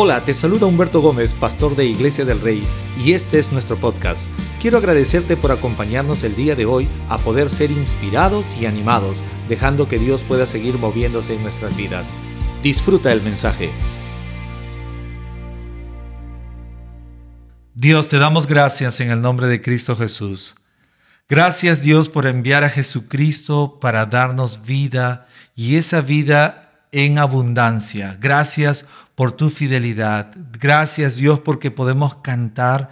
Hola, te saluda Humberto Gómez, pastor de Iglesia del Rey, y este es nuestro podcast. Quiero agradecerte por acompañarnos el día de hoy a poder ser inspirados y animados, dejando que Dios pueda seguir moviéndose en nuestras vidas. Disfruta el mensaje. Dios, te damos gracias en el nombre de Cristo Jesús. Gracias Dios por enviar a Jesucristo para darnos vida y esa vida en abundancia. Gracias por tu fidelidad. Gracias Dios porque podemos cantar.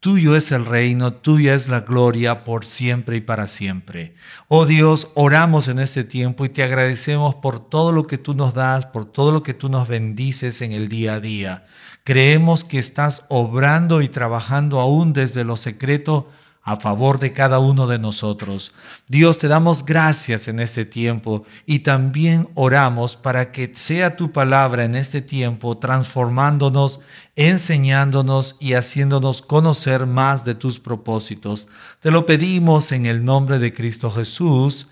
Tuyo es el reino, tuya es la gloria por siempre y para siempre. Oh Dios, oramos en este tiempo y te agradecemos por todo lo que tú nos das, por todo lo que tú nos bendices en el día a día. Creemos que estás obrando y trabajando aún desde lo secreto a favor de cada uno de nosotros. Dios, te damos gracias en este tiempo y también oramos para que sea tu palabra en este tiempo transformándonos, enseñándonos y haciéndonos conocer más de tus propósitos. Te lo pedimos en el nombre de Cristo Jesús.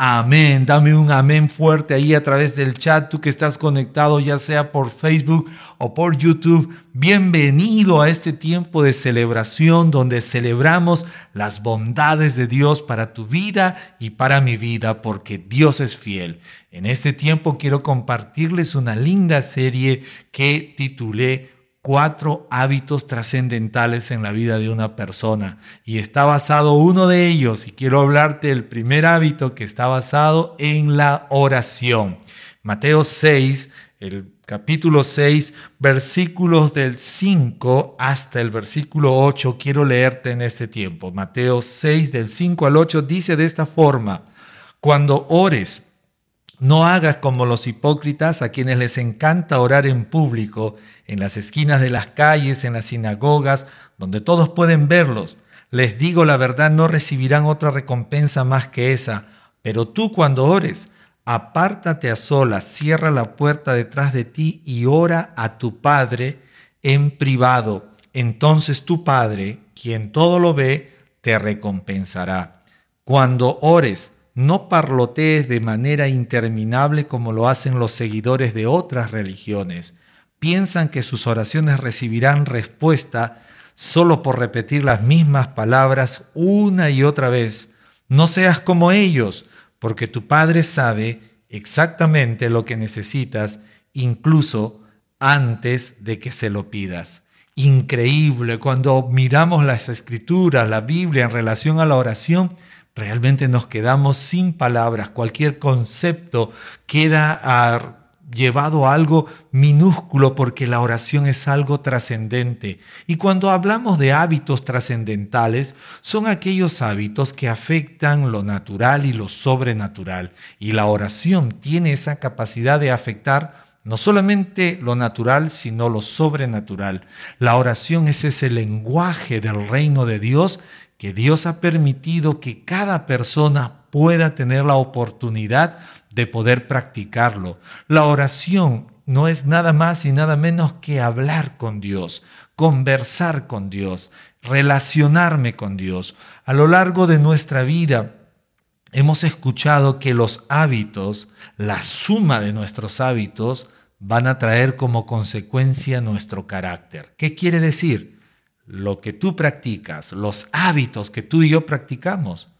Amén. Dame un amén fuerte ahí a través del chat, tú que estás conectado ya sea por Facebook o por YouTube. Bienvenido a este tiempo de celebración donde celebramos las bondades de Dios para tu vida y para mi vida porque Dios es fiel. En este tiempo quiero compartirles una linda serie que titulé cuatro hábitos trascendentales en la vida de una persona. Y está basado uno de ellos, y quiero hablarte del primer hábito que está basado en la oración. Mateo 6, el capítulo 6, versículos del 5 hasta el versículo 8, quiero leerte en este tiempo. Mateo 6, del 5 al 8, dice de esta forma, cuando ores, no hagas como los hipócritas a quienes les encanta orar en público, en las esquinas de las calles, en las sinagogas, donde todos pueden verlos. Les digo la verdad, no recibirán otra recompensa más que esa. Pero tú cuando ores, apártate a solas, cierra la puerta detrás de ti y ora a tu Padre en privado. Entonces tu Padre, quien todo lo ve, te recompensará. Cuando ores, no parlotees de manera interminable como lo hacen los seguidores de otras religiones. Piensan que sus oraciones recibirán respuesta solo por repetir las mismas palabras una y otra vez. No seas como ellos, porque tu Padre sabe exactamente lo que necesitas, incluso antes de que se lo pidas. Increíble, cuando miramos las escrituras, la Biblia en relación a la oración, Realmente nos quedamos sin palabras, cualquier concepto queda llevado a algo minúsculo porque la oración es algo trascendente. Y cuando hablamos de hábitos trascendentales, son aquellos hábitos que afectan lo natural y lo sobrenatural. Y la oración tiene esa capacidad de afectar no solamente lo natural, sino lo sobrenatural. La oración es ese lenguaje del reino de Dios que Dios ha permitido que cada persona pueda tener la oportunidad de poder practicarlo. La oración no es nada más y nada menos que hablar con Dios, conversar con Dios, relacionarme con Dios. A lo largo de nuestra vida hemos escuchado que los hábitos, la suma de nuestros hábitos, van a traer como consecuencia nuestro carácter. ¿Qué quiere decir? Lo que tú practicas, los hábitos que tú y yo practicamos,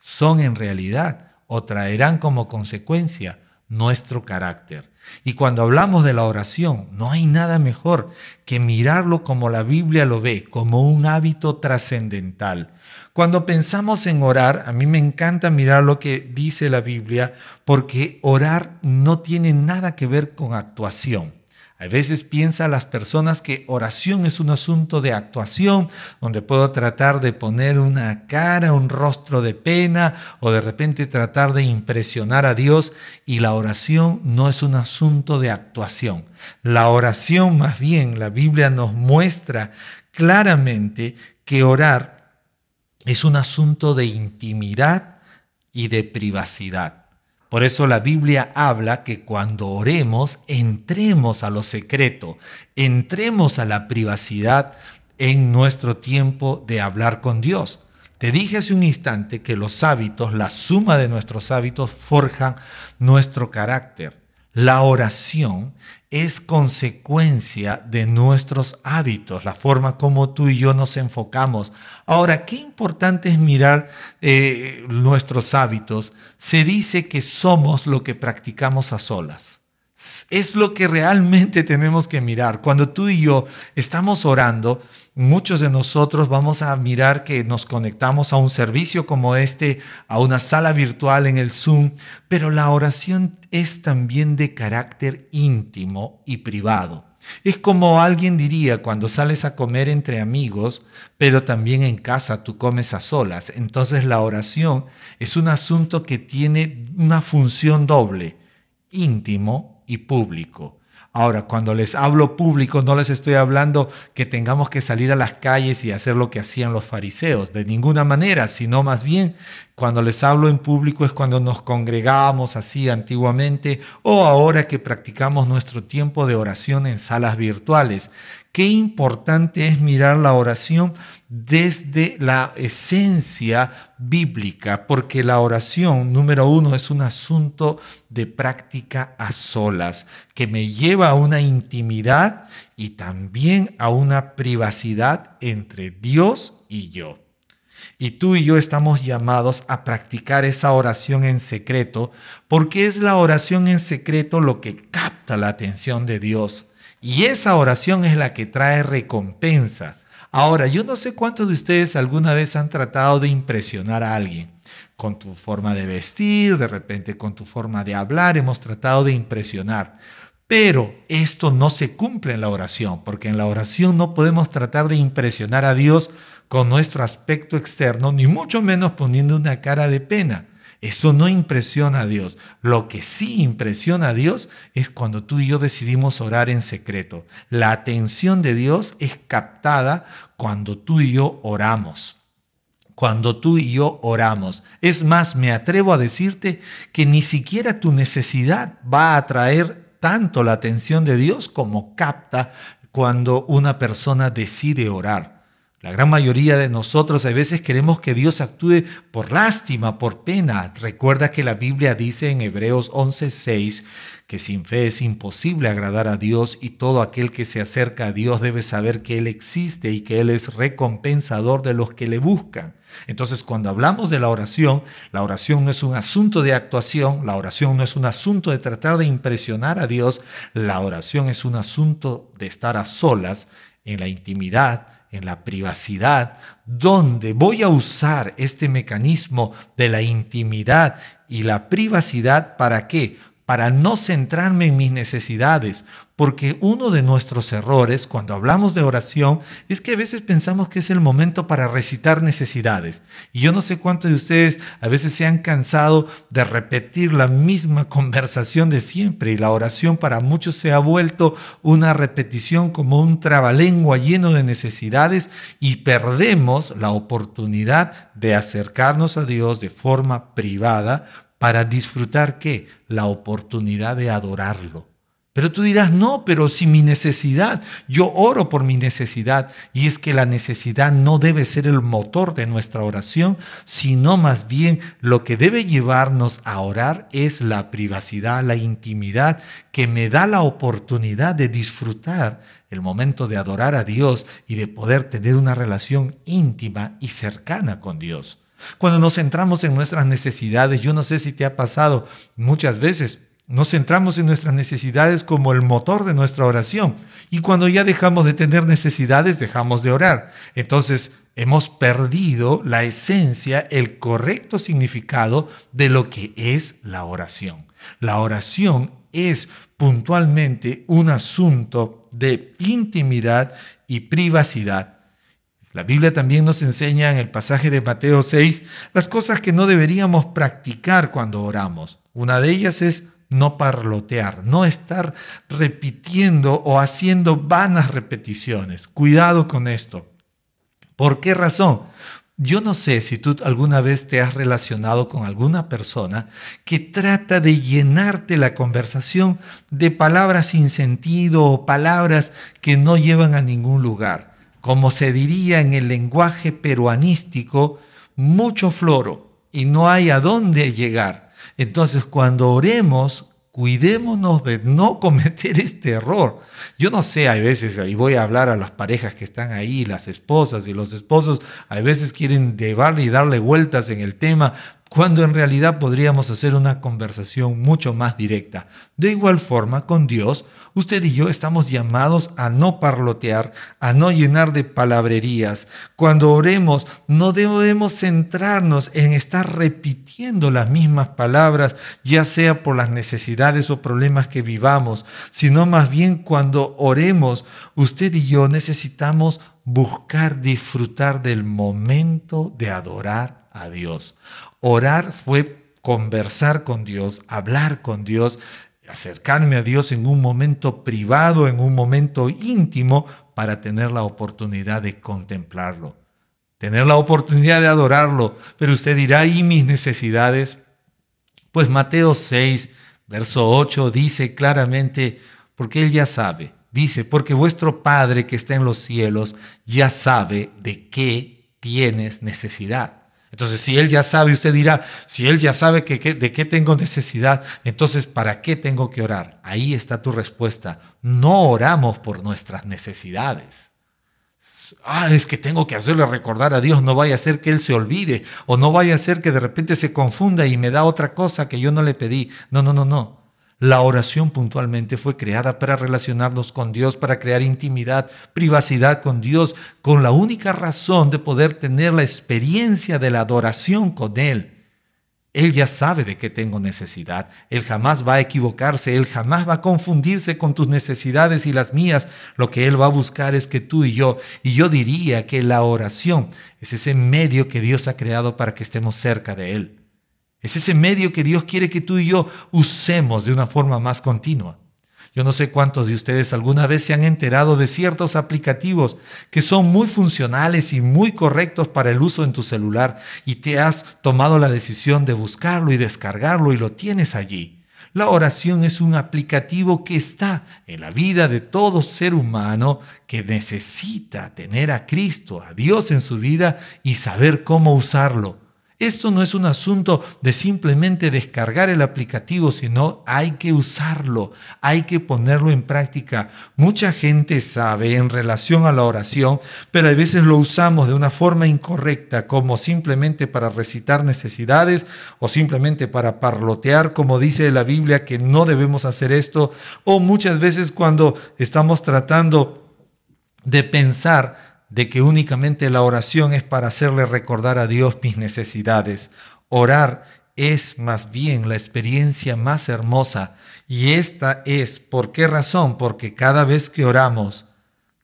son en realidad o traerán como consecuencia nuestro carácter. Y cuando hablamos de la oración, no hay nada mejor que mirarlo como la Biblia lo ve, como un hábito trascendental. Cuando pensamos en orar, a mí me encanta mirar lo que dice la Biblia, porque orar no tiene nada que ver con actuación. A veces piensa las personas que oración es un asunto de actuación, donde puedo tratar de poner una cara, un rostro de pena o de repente tratar de impresionar a Dios y la oración no es un asunto de actuación. La oración más bien, la Biblia nos muestra claramente que orar es un asunto de intimidad y de privacidad. Por eso la Biblia habla que cuando oremos, entremos a lo secreto, entremos a la privacidad en nuestro tiempo de hablar con Dios. Te dije hace un instante que los hábitos, la suma de nuestros hábitos, forjan nuestro carácter. La oración es consecuencia de nuestros hábitos, la forma como tú y yo nos enfocamos. Ahora, qué importante es mirar eh, nuestros hábitos. Se dice que somos lo que practicamos a solas es lo que realmente tenemos que mirar. Cuando tú y yo estamos orando, muchos de nosotros vamos a mirar que nos conectamos a un servicio como este, a una sala virtual en el Zoom, pero la oración es también de carácter íntimo y privado. Es como alguien diría cuando sales a comer entre amigos, pero también en casa tú comes a solas. Entonces la oración es un asunto que tiene una función doble, íntimo y público. Ahora, cuando les hablo público, no les estoy hablando que tengamos que salir a las calles y hacer lo que hacían los fariseos, de ninguna manera, sino más bien cuando les hablo en público es cuando nos congregábamos así antiguamente o ahora que practicamos nuestro tiempo de oración en salas virtuales. Qué importante es mirar la oración desde la esencia bíblica, porque la oración, número uno, es un asunto de práctica a solas, que me lleva a una intimidad y también a una privacidad entre Dios y yo. Y tú y yo estamos llamados a practicar esa oración en secreto, porque es la oración en secreto lo que capta la atención de Dios. Y esa oración es la que trae recompensa. Ahora, yo no sé cuántos de ustedes alguna vez han tratado de impresionar a alguien con tu forma de vestir, de repente con tu forma de hablar, hemos tratado de impresionar. Pero esto no se cumple en la oración, porque en la oración no podemos tratar de impresionar a Dios con nuestro aspecto externo, ni mucho menos poniendo una cara de pena. Eso no impresiona a Dios. Lo que sí impresiona a Dios es cuando tú y yo decidimos orar en secreto. La atención de Dios es captada cuando tú y yo oramos. Cuando tú y yo oramos. Es más, me atrevo a decirte que ni siquiera tu necesidad va a atraer tanto la atención de Dios como capta cuando una persona decide orar. La gran mayoría de nosotros a veces queremos que Dios actúe por lástima, por pena. Recuerda que la Biblia dice en Hebreos 11:6 que sin fe es imposible agradar a Dios y todo aquel que se acerca a Dios debe saber que Él existe y que Él es recompensador de los que le buscan. Entonces, cuando hablamos de la oración, la oración no es un asunto de actuación, la oración no es un asunto de tratar de impresionar a Dios, la oración es un asunto de estar a solas en la intimidad en la privacidad, donde voy a usar este mecanismo de la intimidad y la privacidad para qué? Para no centrarme en mis necesidades, porque uno de nuestros errores cuando hablamos de oración es que a veces pensamos que es el momento para recitar necesidades. Y yo no sé cuántos de ustedes a veces se han cansado de repetir la misma conversación de siempre y la oración para muchos se ha vuelto una repetición como un trabalengua lleno de necesidades y perdemos la oportunidad de acercarnos a Dios de forma privada para disfrutar qué? La oportunidad de adorarlo pero tú dirás, no, pero si mi necesidad, yo oro por mi necesidad, y es que la necesidad no debe ser el motor de nuestra oración, sino más bien lo que debe llevarnos a orar es la privacidad, la intimidad que me da la oportunidad de disfrutar el momento de adorar a Dios y de poder tener una relación íntima y cercana con Dios. Cuando nos centramos en nuestras necesidades, yo no sé si te ha pasado muchas veces, nos centramos en nuestras necesidades como el motor de nuestra oración. Y cuando ya dejamos de tener necesidades, dejamos de orar. Entonces, hemos perdido la esencia, el correcto significado de lo que es la oración. La oración es puntualmente un asunto de intimidad y privacidad. La Biblia también nos enseña en el pasaje de Mateo 6 las cosas que no deberíamos practicar cuando oramos. Una de ellas es no parlotear, no estar repitiendo o haciendo vanas repeticiones. Cuidado con esto. ¿Por qué razón? Yo no sé si tú alguna vez te has relacionado con alguna persona que trata de llenarte la conversación de palabras sin sentido o palabras que no llevan a ningún lugar. Como se diría en el lenguaje peruanístico, mucho floro y no hay a dónde llegar. Entonces, cuando oremos, cuidémonos de no cometer este error. Yo no sé, hay veces, y voy a hablar a las parejas que están ahí, las esposas y los esposos, a veces quieren llevarle y darle vueltas en el tema, cuando en realidad podríamos hacer una conversación mucho más directa. De igual forma, con Dios, usted y yo estamos llamados a no parlotear, a no llenar de palabrerías. Cuando oremos, no debemos centrarnos en estar repitiendo las mismas palabras, ya sea por las necesidades o problemas que vivamos, sino más bien cuando oremos, usted y yo necesitamos buscar disfrutar del momento de adorar a Dios. Orar fue conversar con Dios, hablar con Dios, acercarme a Dios en un momento privado, en un momento íntimo, para tener la oportunidad de contemplarlo, tener la oportunidad de adorarlo. Pero usted dirá, ¿y mis necesidades? Pues Mateo 6, verso 8 dice claramente, porque Él ya sabe, dice, porque vuestro Padre que está en los cielos ya sabe de qué tienes necesidad. Entonces, si Él ya sabe, usted dirá, si Él ya sabe que, de qué tengo necesidad, entonces, ¿para qué tengo que orar? Ahí está tu respuesta. No oramos por nuestras necesidades. Ah, es que tengo que hacerle recordar a Dios, no vaya a ser que Él se olvide o no vaya a ser que de repente se confunda y me da otra cosa que yo no le pedí. No, no, no, no. La oración puntualmente fue creada para relacionarnos con Dios, para crear intimidad, privacidad con Dios, con la única razón de poder tener la experiencia de la adoración con Él. Él ya sabe de qué tengo necesidad. Él jamás va a equivocarse. Él jamás va a confundirse con tus necesidades y las mías. Lo que Él va a buscar es que tú y yo, y yo diría que la oración es ese medio que Dios ha creado para que estemos cerca de Él. Es ese medio que Dios quiere que tú y yo usemos de una forma más continua. Yo no sé cuántos de ustedes alguna vez se han enterado de ciertos aplicativos que son muy funcionales y muy correctos para el uso en tu celular y te has tomado la decisión de buscarlo y descargarlo y lo tienes allí. La oración es un aplicativo que está en la vida de todo ser humano que necesita tener a Cristo, a Dios en su vida y saber cómo usarlo. Esto no es un asunto de simplemente descargar el aplicativo, sino hay que usarlo, hay que ponerlo en práctica. Mucha gente sabe en relación a la oración, pero a veces lo usamos de una forma incorrecta, como simplemente para recitar necesidades o simplemente para parlotear, como dice la Biblia que no debemos hacer esto, o muchas veces cuando estamos tratando de pensar de que únicamente la oración es para hacerle recordar a Dios mis necesidades. Orar es más bien la experiencia más hermosa y esta es, ¿por qué razón? Porque cada vez que oramos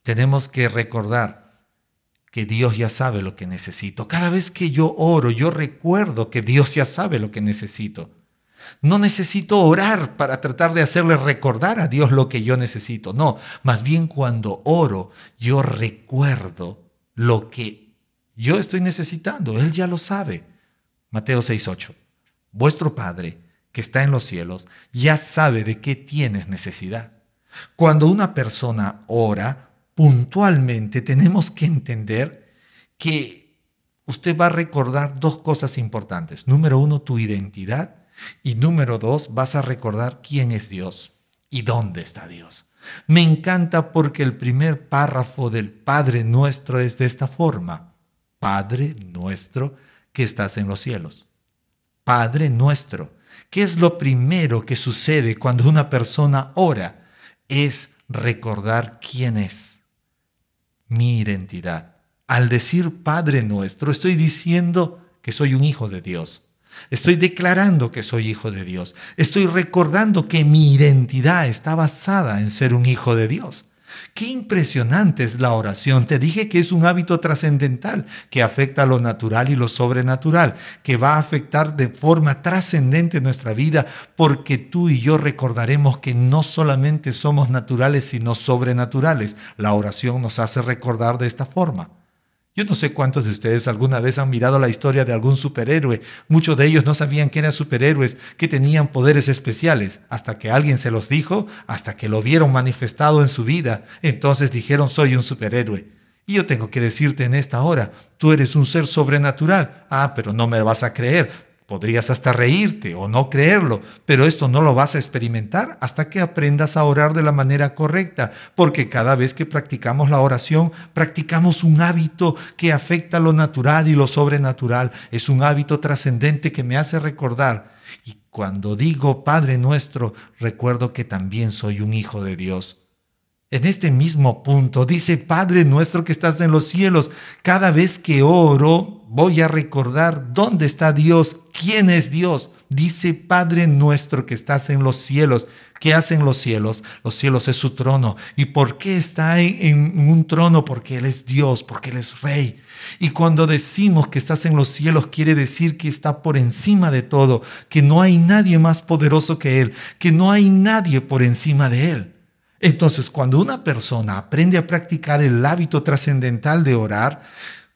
tenemos que recordar que Dios ya sabe lo que necesito. Cada vez que yo oro, yo recuerdo que Dios ya sabe lo que necesito. No necesito orar para tratar de hacerle recordar a Dios lo que yo necesito. No, más bien cuando oro, yo recuerdo lo que yo estoy necesitando. Él ya lo sabe. Mateo 6:8. Vuestro Padre, que está en los cielos, ya sabe de qué tienes necesidad. Cuando una persona ora, puntualmente tenemos que entender que usted va a recordar dos cosas importantes. Número uno, tu identidad y número dos, vas a recordar quién es Dios y dónde está Dios. Me encanta porque el primer párrafo del Padre nuestro es de esta forma. Padre nuestro que estás en los cielos. Padre nuestro. ¿Qué es lo primero que sucede cuando una persona ora? Es recordar quién es. Mi identidad. Al decir Padre nuestro, estoy diciendo que soy un hijo de Dios Estoy declarando que soy hijo de Dios. Estoy recordando que mi identidad está basada en ser un hijo de Dios. Qué impresionante es la oración. Te dije que es un hábito trascendental que afecta a lo natural y lo sobrenatural, que va a afectar de forma trascendente nuestra vida, porque tú y yo recordaremos que no solamente somos naturales, sino sobrenaturales. La oración nos hace recordar de esta forma. Yo no sé cuántos de ustedes alguna vez han mirado la historia de algún superhéroe. Muchos de ellos no sabían que eran superhéroes, que tenían poderes especiales, hasta que alguien se los dijo, hasta que lo vieron manifestado en su vida. Entonces dijeron, soy un superhéroe. Y yo tengo que decirte en esta hora, tú eres un ser sobrenatural. Ah, pero no me vas a creer. Podrías hasta reírte o no creerlo, pero esto no lo vas a experimentar hasta que aprendas a orar de la manera correcta, porque cada vez que practicamos la oración, practicamos un hábito que afecta lo natural y lo sobrenatural. Es un hábito trascendente que me hace recordar. Y cuando digo Padre nuestro, recuerdo que también soy un hijo de Dios. En este mismo punto dice, Padre nuestro que estás en los cielos, cada vez que oro voy a recordar dónde está Dios, quién es Dios. Dice, Padre nuestro que estás en los cielos. ¿Qué hacen los cielos? Los cielos es su trono. ¿Y por qué está en un trono? Porque Él es Dios, porque Él es Rey. Y cuando decimos que estás en los cielos, quiere decir que está por encima de todo, que no hay nadie más poderoso que Él, que no hay nadie por encima de Él. Entonces, cuando una persona aprende a practicar el hábito trascendental de orar,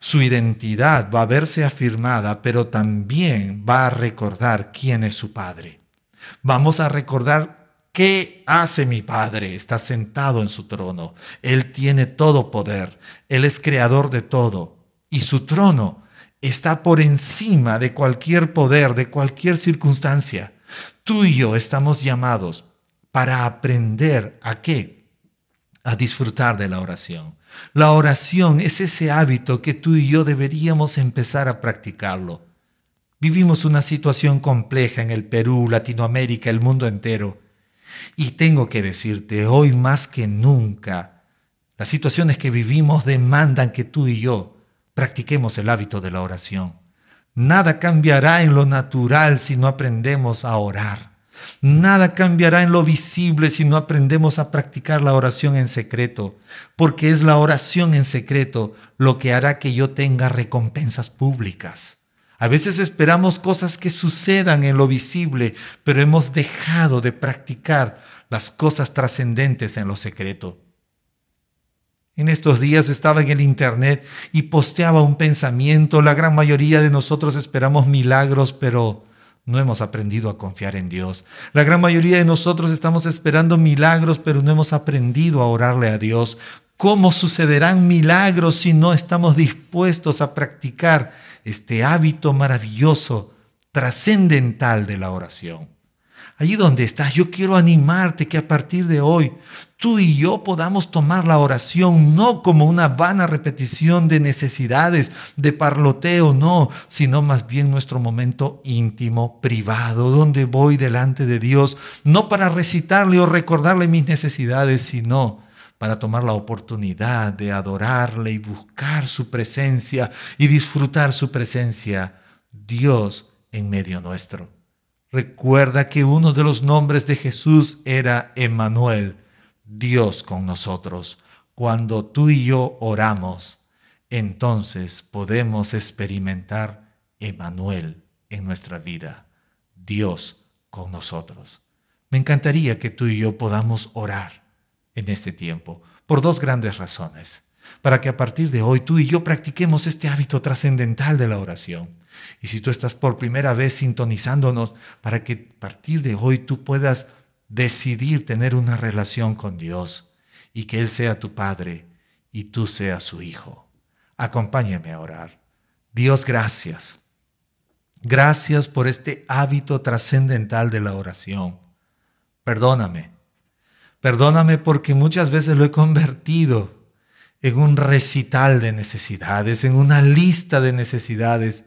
su identidad va a verse afirmada, pero también va a recordar quién es su Padre. Vamos a recordar qué hace mi Padre. Está sentado en su trono. Él tiene todo poder. Él es creador de todo. Y su trono está por encima de cualquier poder, de cualquier circunstancia. Tú y yo estamos llamados para aprender a qué? A disfrutar de la oración. La oración es ese hábito que tú y yo deberíamos empezar a practicarlo. Vivimos una situación compleja en el Perú, Latinoamérica, el mundo entero. Y tengo que decirte, hoy más que nunca, las situaciones que vivimos demandan que tú y yo practiquemos el hábito de la oración. Nada cambiará en lo natural si no aprendemos a orar. Nada cambiará en lo visible si no aprendemos a practicar la oración en secreto, porque es la oración en secreto lo que hará que yo tenga recompensas públicas. A veces esperamos cosas que sucedan en lo visible, pero hemos dejado de practicar las cosas trascendentes en lo secreto. En estos días estaba en el Internet y posteaba un pensamiento. La gran mayoría de nosotros esperamos milagros, pero no hemos aprendido a confiar en Dios. La gran mayoría de nosotros estamos esperando milagros, pero no hemos aprendido a orarle a Dios. ¿Cómo sucederán milagros si no estamos dispuestos a practicar este hábito maravilloso, trascendental de la oración? Allí donde estás, yo quiero animarte que a partir de hoy tú y yo podamos tomar la oración no como una vana repetición de necesidades, de parloteo, no, sino más bien nuestro momento íntimo, privado, donde voy delante de Dios, no para recitarle o recordarle mis necesidades, sino para tomar la oportunidad de adorarle y buscar su presencia y disfrutar su presencia, Dios en medio nuestro. Recuerda que uno de los nombres de Jesús era Emmanuel, Dios con nosotros. Cuando tú y yo oramos, entonces podemos experimentar Emmanuel en nuestra vida, Dios con nosotros. Me encantaría que tú y yo podamos orar en este tiempo por dos grandes razones, para que a partir de hoy tú y yo practiquemos este hábito trascendental de la oración. Y si tú estás por primera vez sintonizándonos para que a partir de hoy tú puedas decidir tener una relación con Dios y que Él sea tu Padre y tú seas su Hijo. Acompáñame a orar. Dios, gracias. Gracias por este hábito trascendental de la oración. Perdóname. Perdóname porque muchas veces lo he convertido en un recital de necesidades, en una lista de necesidades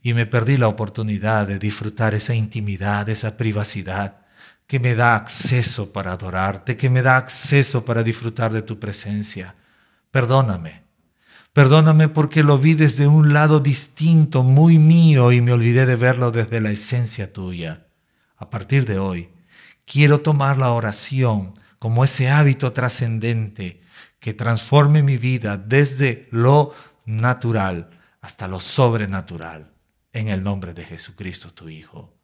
y me perdí la oportunidad de disfrutar esa intimidad, esa privacidad que me da acceso para adorarte, que me da acceso para disfrutar de tu presencia. Perdóname. Perdóname porque lo vi desde un lado distinto, muy mío, y me olvidé de verlo desde la esencia tuya. A partir de hoy, quiero tomar la oración como ese hábito trascendente que transforme mi vida desde lo natural hasta lo sobrenatural en el nombre de Jesucristo tu Hijo.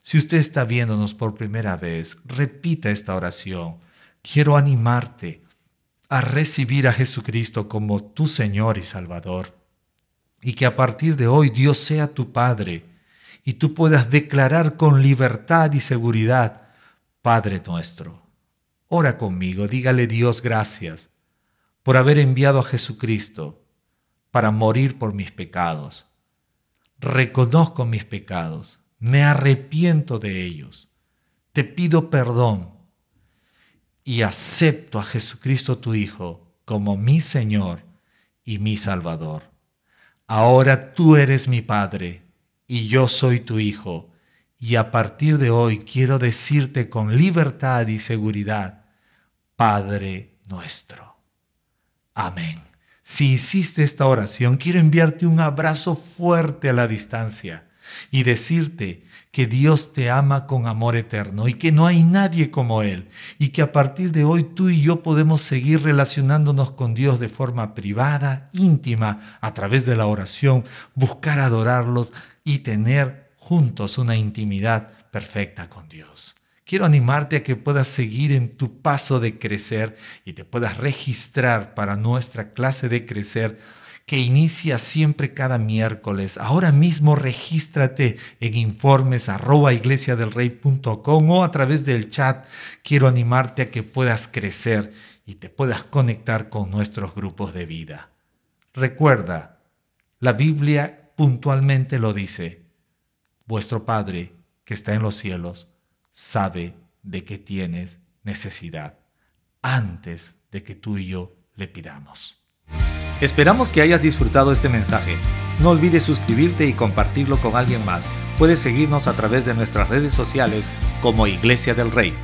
Si usted está viéndonos por primera vez, repita esta oración. Quiero animarte a recibir a Jesucristo como tu Señor y Salvador. Y que a partir de hoy Dios sea tu Padre y tú puedas declarar con libertad y seguridad, Padre nuestro. Ora conmigo, dígale Dios gracias por haber enviado a Jesucristo para morir por mis pecados reconozco mis pecados me arrepiento de ellos, te pido perdón y acepto a Jesucristo tu Hijo como mi Señor y mi Salvador. Ahora tú eres mi Padre y yo soy tu Hijo, y a partir de hoy quiero decirte con libertad y seguridad, Padre nuestro. Amén. Si hiciste esta oración, quiero enviarte un abrazo fuerte a la distancia y decirte que Dios te ama con amor eterno y que no hay nadie como Él y que a partir de hoy tú y yo podemos seguir relacionándonos con Dios de forma privada, íntima, a través de la oración, buscar adorarlos y tener juntos una intimidad perfecta con Dios. Quiero animarte a que puedas seguir en tu paso de crecer y te puedas registrar para nuestra clase de crecer que inicia siempre cada miércoles. Ahora mismo regístrate en informes o a través del chat. Quiero animarte a que puedas crecer y te puedas conectar con nuestros grupos de vida. Recuerda, la Biblia puntualmente lo dice. Vuestro Padre que está en los cielos sabe de qué tienes necesidad antes de que tú y yo le pidamos. Esperamos que hayas disfrutado este mensaje. No olvides suscribirte y compartirlo con alguien más. Puedes seguirnos a través de nuestras redes sociales como Iglesia del Rey.